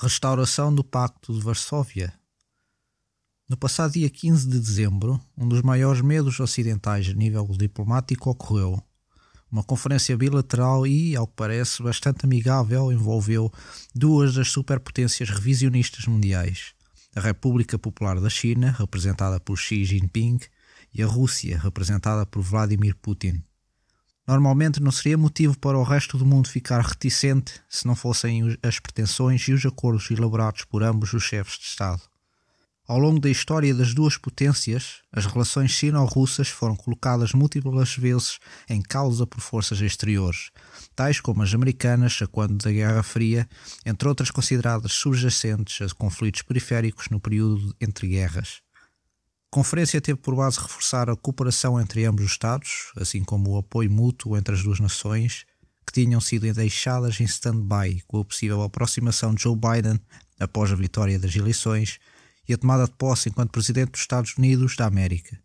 Restauração do Pacto de Varsóvia. No passado dia 15 de dezembro, um dos maiores medos ocidentais a nível diplomático ocorreu. Uma conferência bilateral e, ao que parece, bastante amigável envolveu duas das superpotências revisionistas mundiais: a República Popular da China, representada por Xi Jinping, e a Rússia, representada por Vladimir Putin. Normalmente não seria motivo para o resto do mundo ficar reticente se não fossem as pretensões e os acordos elaborados por ambos os chefes de Estado. Ao longo da história das duas potências, as relações sino-russas foram colocadas múltiplas vezes em causa por forças exteriores, tais como as americanas a quando da Guerra Fria, entre outras consideradas subjacentes a conflitos periféricos no período entre guerras. A conferência teve por base reforçar a cooperação entre ambos os Estados, assim como o apoio mútuo entre as duas nações, que tinham sido deixadas em stand-by com a possível aproximação de Joe Biden após a vitória das eleições e a tomada de posse enquanto Presidente dos Estados Unidos da América.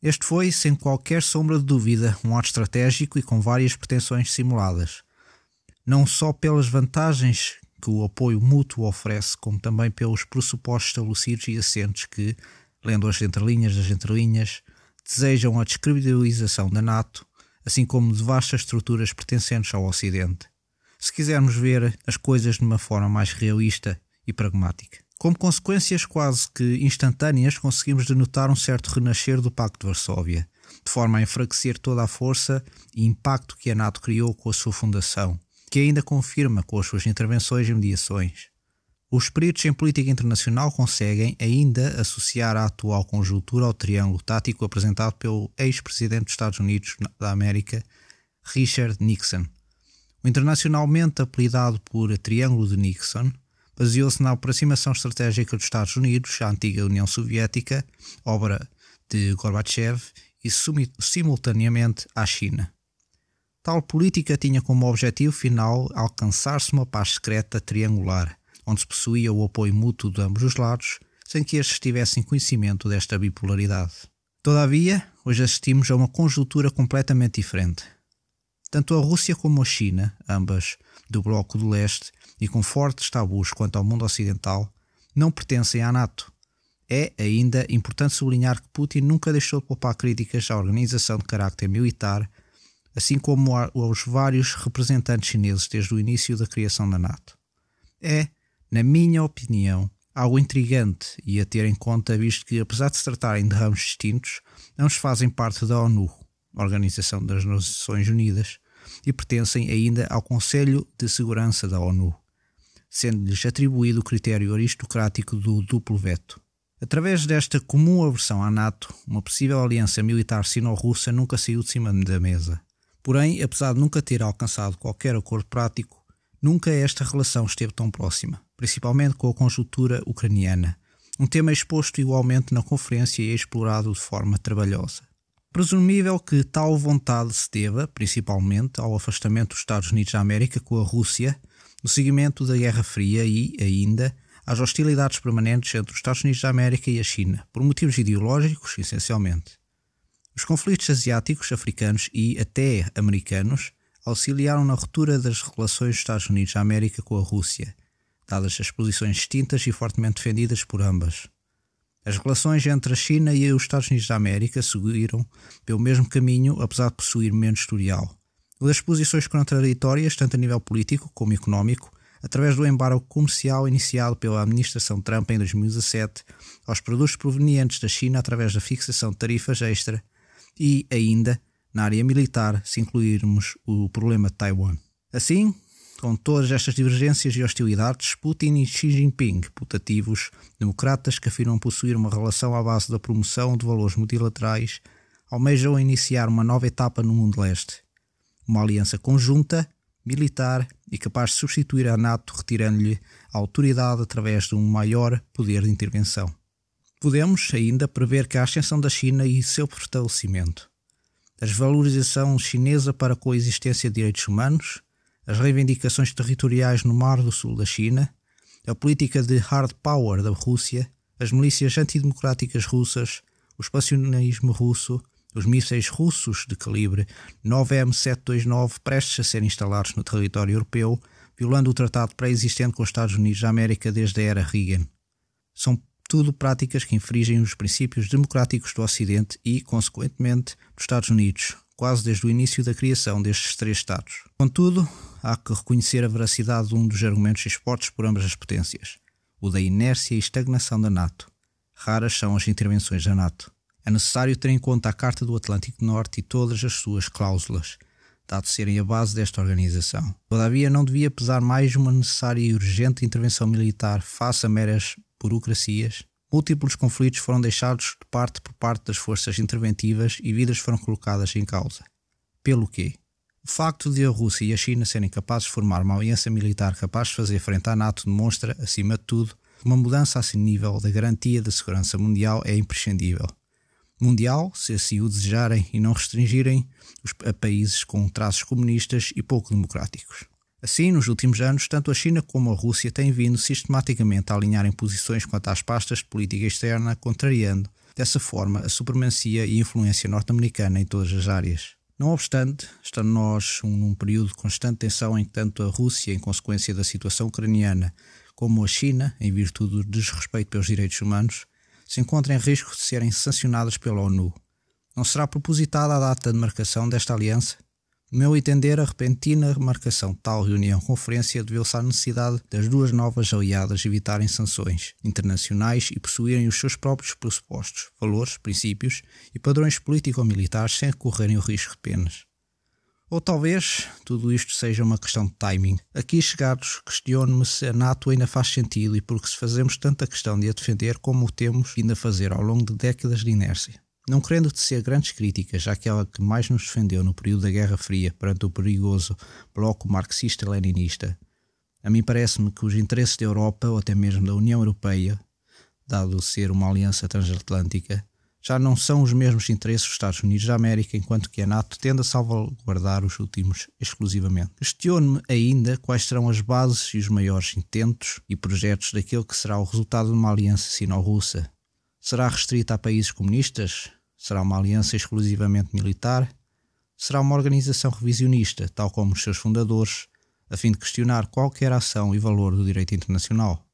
Este foi, sem qualquer sombra de dúvida, um ato estratégico e com várias pretensões simuladas. Não só pelas vantagens que o apoio mútuo oferece, como também pelos pressupostos estabelecidos e assentes que, lendo as entrelinhas das entrelinhas, desejam a descredibilização da NATO, assim como de vastas estruturas pertencentes ao Ocidente, se quisermos ver as coisas de uma forma mais realista e pragmática. Como consequências quase que instantâneas, conseguimos denotar um certo renascer do Pacto de Varsóvia, de forma a enfraquecer toda a força e impacto que a NATO criou com a sua fundação, que ainda confirma com as suas intervenções e mediações. Os peritos em política internacional conseguem ainda associar a atual conjuntura ao triângulo tático apresentado pelo ex-presidente dos Estados Unidos da América, Richard Nixon. O internacionalmente apelidado por Triângulo de Nixon baseou-se na aproximação estratégica dos Estados Unidos à antiga União Soviética, obra de Gorbachev, e simultaneamente à China. Tal política tinha como objetivo final alcançar-se uma paz secreta triangular onde se possuía o apoio mútuo de ambos os lados, sem que estes tivessem conhecimento desta bipolaridade. Todavia, hoje assistimos a uma conjuntura completamente diferente. Tanto a Rússia como a China, ambas do Bloco do Leste e com fortes tabus quanto ao mundo ocidental, não pertencem à NATO. É ainda importante sublinhar que Putin nunca deixou de poupar críticas à organização de carácter militar, assim como aos vários representantes chineses desde o início da criação da NATO. É, na minha opinião, algo intrigante e a ter em conta, visto que, apesar de se tratarem de ramos distintos, ambos fazem parte da ONU, Organização das Nações Unidas, e pertencem ainda ao Conselho de Segurança da ONU, sendo-lhes atribuído o critério aristocrático do duplo veto. Através desta comum aversão à NATO, uma possível aliança militar sino-russa nunca saiu de cima da mesa. Porém, apesar de nunca ter alcançado qualquer acordo prático, nunca esta relação esteve tão próxima principalmente com a conjuntura ucraniana, um tema exposto igualmente na conferência e explorado de forma trabalhosa. Presumível que tal vontade se deva, principalmente, ao afastamento dos Estados Unidos da América com a Rússia, no seguimento da Guerra Fria e, ainda, às hostilidades permanentes entre os Estados Unidos da América e a China, por motivos ideológicos, essencialmente. Os conflitos asiáticos, africanos e até americanos auxiliaram na ruptura das relações dos Estados Unidos da América com a Rússia dadas as posições distintas e fortemente defendidas por ambas. As relações entre a China e os Estados Unidos da América seguiram pelo mesmo caminho, apesar de possuir menos historial. O das posições contraditórias, tanto a nível político como económico, através do embargo comercial iniciado pela administração Trump em 2017 aos produtos provenientes da China através da fixação de tarifas extra e, ainda, na área militar, se incluirmos o problema de Taiwan. Assim, com todas estas divergências e hostilidades, Putin e Xi Jinping, putativos democratas que afirmam possuir uma relação à base da promoção de valores multilaterais, almejam iniciar uma nova etapa no mundo leste. Uma aliança conjunta, militar e capaz de substituir a NATO, retirando-lhe a autoridade através de um maior poder de intervenção. Podemos ainda prever que a ascensão da China e seu fortalecimento, a desvalorização chinesa para a coexistência de direitos humanos, as reivindicações territoriais no Mar do Sul da China, a política de hard power da Rússia, as milícias antidemocráticas russas, o expansionismo russo, os mísseis russos de calibre 9M729 prestes a ser instalados no território europeu, violando o tratado pré-existente com os Estados Unidos da América desde a era Reagan. São tudo práticas que infringem os princípios democráticos do Ocidente e, consequentemente, dos Estados Unidos, quase desde o início da criação destes três Estados. Contudo, há que reconhecer a veracidade de um dos argumentos expostos por ambas as potências, o da inércia e estagnação da NATO. Raras são as intervenções da NATO. É necessário ter em conta a Carta do Atlântico Norte e todas as suas cláusulas, dado serem a base desta organização. Todavia, não devia pesar mais uma necessária e urgente intervenção militar face a meras burocracias. Múltiplos conflitos foram deixados de parte por parte das forças interventivas e vidas foram colocadas em causa. Pelo quê? O facto de a Rússia e a China serem capazes de formar uma aliança militar capaz de fazer frente à NATO demonstra, acima de tudo, que uma mudança a esse nível da garantia da segurança mundial é imprescindível mundial, se assim o desejarem e não restringirem a países com traços comunistas e pouco democráticos. Assim, nos últimos anos, tanto a China como a Rússia têm vindo sistematicamente a alinharem posições quanto às pastas de política externa, contrariando, dessa forma, a supremacia e influência norte-americana em todas as áreas. Não obstante, estando nós num período de constante tensão em que tanto a Rússia, em consequência da situação ucraniana, como a China, em virtude do desrespeito pelos direitos humanos, se encontram em risco de serem sancionadas pela ONU. Não será propositada a data de marcação desta aliança? No meu entender, a repentina marcação de tal reunião-conferência deveu-se à necessidade das duas novas aliadas evitarem sanções internacionais e possuírem os seus próprios pressupostos, valores, princípios e padrões político-militares sem correrem o risco de penas. Ou talvez tudo isto seja uma questão de timing. Aqui chegados, questiono-me se a NATO ainda faz sentido e porque se fazemos tanta questão de a defender como o temos vindo a fazer ao longo de décadas de inércia. Não querendo tecer grandes críticas àquela que mais nos defendeu no período da Guerra Fria perante o perigoso bloco marxista-leninista, a mim parece-me que os interesses da Europa ou até mesmo da União Europeia, dado ser uma aliança transatlântica, já não são os mesmos interesses dos Estados Unidos da América, enquanto que a NATO tende a salvaguardar os últimos exclusivamente. Questiono-me ainda quais serão as bases e os maiores intentos e projetos daquele que será o resultado de uma aliança sino-russa. Será restrita a países comunistas? Será uma aliança exclusivamente militar? Será uma organização revisionista, tal como os seus fundadores, a fim de questionar qualquer ação e valor do direito internacional?